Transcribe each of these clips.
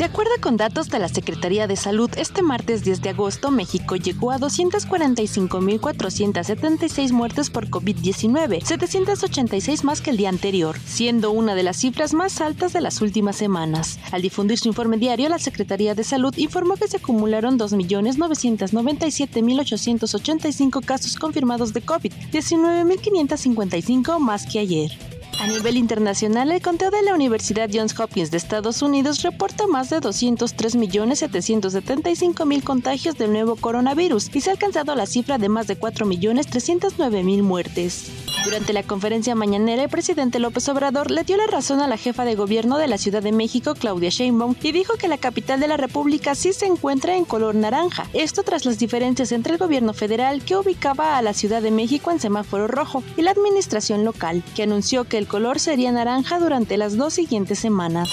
De acuerdo con datos de la Secretaría de Salud, este martes 10 de agosto México llegó a 245.476 muertes por COVID-19, 786 más que el día anterior, siendo una de las cifras más altas de las últimas semanas. Al difundir su informe diario, la Secretaría de Salud informó que se acumularon 2.997.885 casos confirmados de COVID, 19.555 más que ayer. A nivel internacional, el conteo de la Universidad Johns Hopkins de Estados Unidos reporta más de 203.775.000 contagios del nuevo coronavirus y se ha alcanzado la cifra de más de 4.309.000 muertes. Durante la conferencia mañanera, el presidente López Obrador le dio la razón a la jefa de gobierno de la Ciudad de México, Claudia Sheinbaum, y dijo que la capital de la República sí se encuentra en color naranja. Esto tras las diferencias entre el gobierno federal, que ubicaba a la Ciudad de México en semáforo rojo, y la administración local, que anunció que el color sería naranja durante las dos siguientes semanas.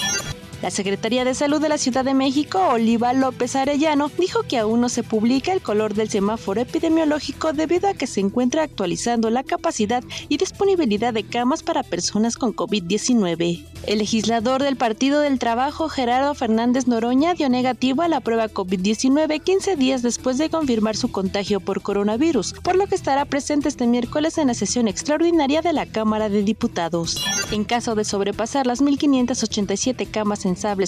La Secretaría de Salud de la Ciudad de México, Oliva López Arellano, dijo que aún no se publica el color del semáforo epidemiológico debido a que se encuentra actualizando la capacidad y disponibilidad de camas para personas con COVID-19. El legislador del Partido del Trabajo, Gerardo Fernández Noroña, dio negativo a la prueba COVID-19 15 días después de confirmar su contagio por coronavirus, por lo que estará presente este miércoles en la sesión extraordinaria de la Cámara de Diputados. En caso de sobrepasar las 1.587 camas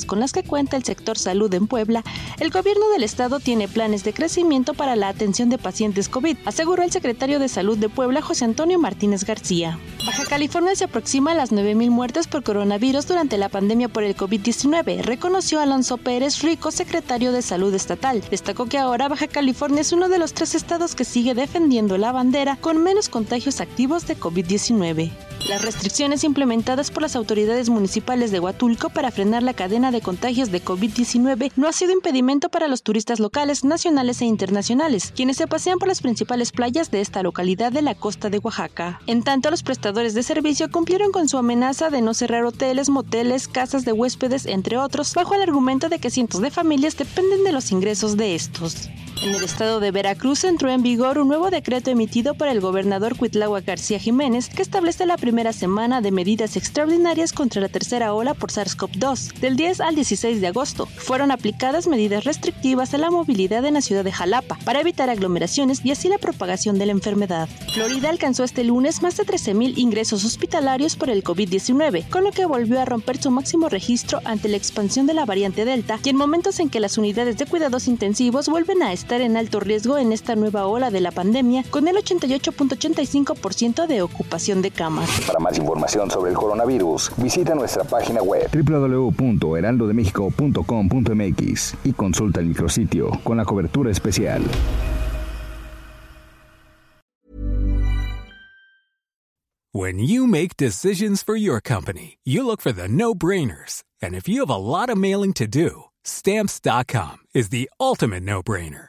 con las que cuenta el sector salud en Puebla, el gobierno del estado tiene planes de crecimiento para la atención de pacientes COVID, aseguró el secretario de Salud de Puebla, José Antonio Martínez García. Baja California se aproxima a las 9.000 muertes por coronavirus durante la pandemia por el COVID-19, reconoció Alonso Pérez Rico, secretario de Salud Estatal. Destacó que ahora Baja California es uno de los tres estados que sigue defendiendo la bandera con menos contagios activos de COVID-19. Las restricciones implementadas por las autoridades municipales de Huatulco para frenar la cadena de contagios de COVID-19 no ha sido impedimento para los turistas locales, nacionales e internacionales, quienes se pasean por las principales playas de esta localidad de la costa de Oaxaca. En tanto, los prestadores de servicio cumplieron con su amenaza de no cerrar hoteles, moteles, casas de huéspedes, entre otros, bajo el argumento de que cientos de familias dependen de los ingresos de estos. En el estado de Veracruz entró en vigor un nuevo decreto emitido por el gobernador Cuitlagua García Jiménez que establece la primera semana de medidas extraordinarias contra la tercera ola por SARS-CoV-2. Del 10 al 16 de agosto fueron aplicadas medidas restrictivas a la movilidad en la ciudad de Jalapa para evitar aglomeraciones y así la propagación de la enfermedad. Florida alcanzó este lunes más de 13.000 ingresos hospitalarios por el COVID-19, con lo que volvió a romper su máximo registro ante la expansión de la variante Delta y en momentos en que las unidades de cuidados intensivos vuelven a estar en alto riesgo en esta nueva ola de la pandemia, con el 88.85% de ocupación de camas. Para más información sobre el coronavirus, visita nuestra página web www.heraldodemexico.com.mx y consulta el micrositio con la cobertura especial. When you make decisions for your company, you look for the no-brainers. And if you have a lot of mailing to do, stamps.com is the ultimate no-brainer.